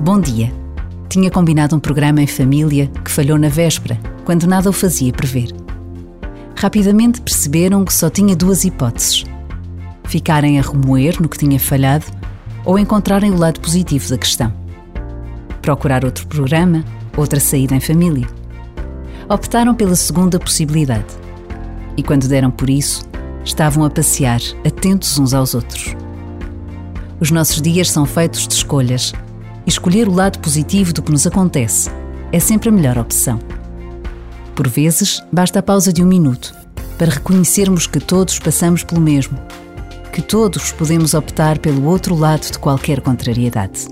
Bom dia. Tinha combinado um programa em família que falhou na véspera, quando nada o fazia prever. Rapidamente perceberam que só tinha duas hipóteses: ficarem a remoer no que tinha falhado ou encontrarem o lado positivo da questão. Procurar outro programa, outra saída em família. Optaram pela segunda possibilidade. E quando deram por isso, estavam a passear, atentos uns aos outros. Os nossos dias são feitos de escolhas escolher o lado positivo do que nos acontece é sempre a melhor opção. Por vezes, basta a pausa de um minuto para reconhecermos que todos passamos pelo mesmo, que todos podemos optar pelo outro lado de qualquer contrariedade.